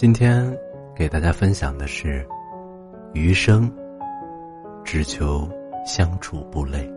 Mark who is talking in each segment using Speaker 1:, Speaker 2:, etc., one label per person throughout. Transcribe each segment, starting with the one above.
Speaker 1: 今天给大家分享的是：余生只求相处不累。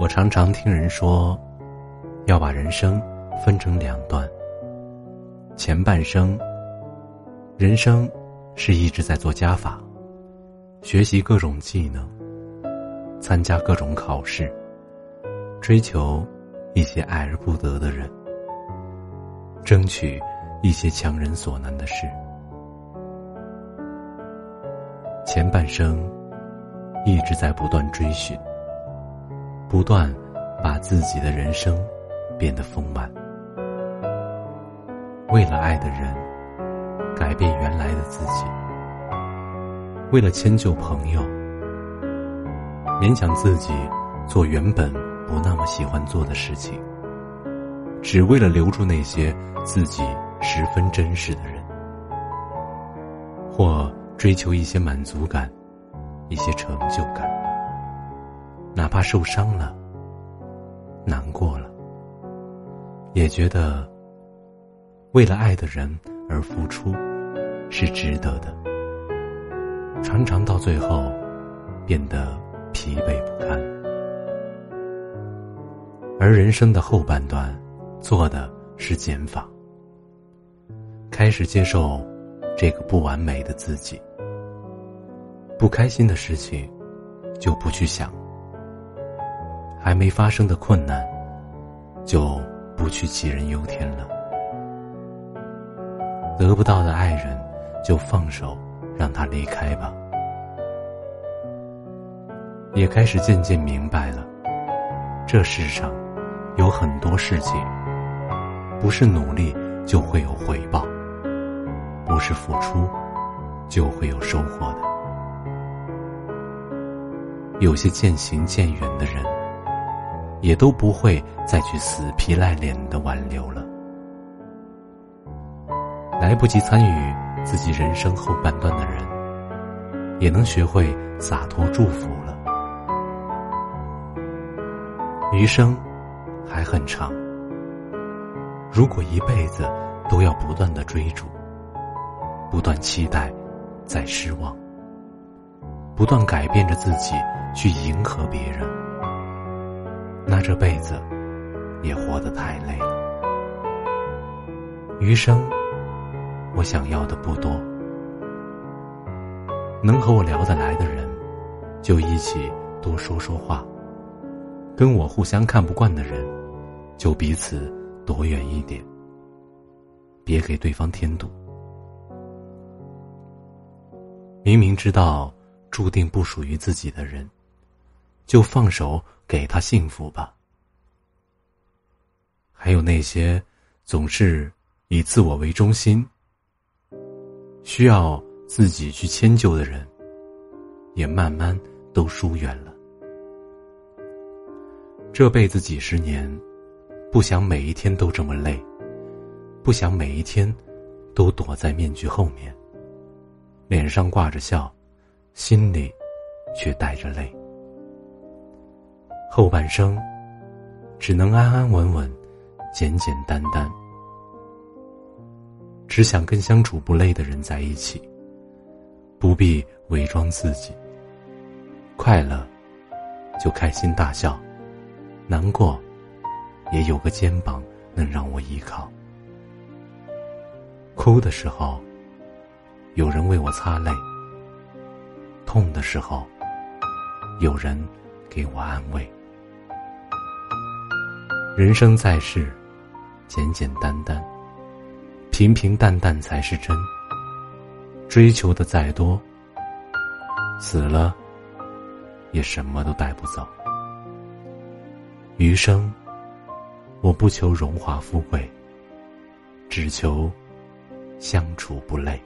Speaker 1: 我常常听人说，要把人生分成两段。前半生，人生是一直在做加法，学习各种技能，参加各种考试，追求一些爱而不得的人。争取一些强人所难的事。前半生一直在不断追寻，不断把自己的人生变得丰满。为了爱的人，改变原来的自己；为了迁就朋友，勉强自己做原本不那么喜欢做的事情。只为了留住那些自己十分珍视的人，或追求一些满足感、一些成就感，哪怕受伤了、难过了，也觉得为了爱的人而付出是值得的。常常到最后变得疲惫不堪，而人生的后半段。做的是减法，开始接受这个不完美的自己。不开心的事情就不去想，还没发生的困难就不去杞人忧天了。得不到的爱人就放手，让他离开吧。也开始渐渐明白了，这世上有很多事情。不是努力就会有回报，不是付出就会有收获的。有些渐行渐远的人，也都不会再去死皮赖脸的挽留了。来不及参与自己人生后半段的人，也能学会洒脱祝福了。余生还很长。如果一辈子都要不断的追逐，不断期待，再失望，不断改变着自己去迎合别人，那这辈子也活得太累了。余生，我想要的不多，能和我聊得来的人，就一起多说说话；跟我互相看不惯的人，就彼此。躲远一点，别给对方添堵。明明知道注定不属于自己的人，就放手给他幸福吧。还有那些总是以自我为中心、需要自己去迁就的人，也慢慢都疏远了。这辈子几十年。不想每一天都这么累，不想每一天都躲在面具后面，脸上挂着笑，心里却带着泪。后半生只能安安稳稳、简简单单，只想跟相处不累的人在一起，不必伪装自己。快乐就开心大笑，难过。也有个肩膀能让我依靠。哭的时候，有人为我擦泪；痛的时候，有人给我安慰。人生在世，简简单单，平平淡淡才是真。追求的再多，死了也什么都带不走。余生，我不求荣华富贵，只求相处不累。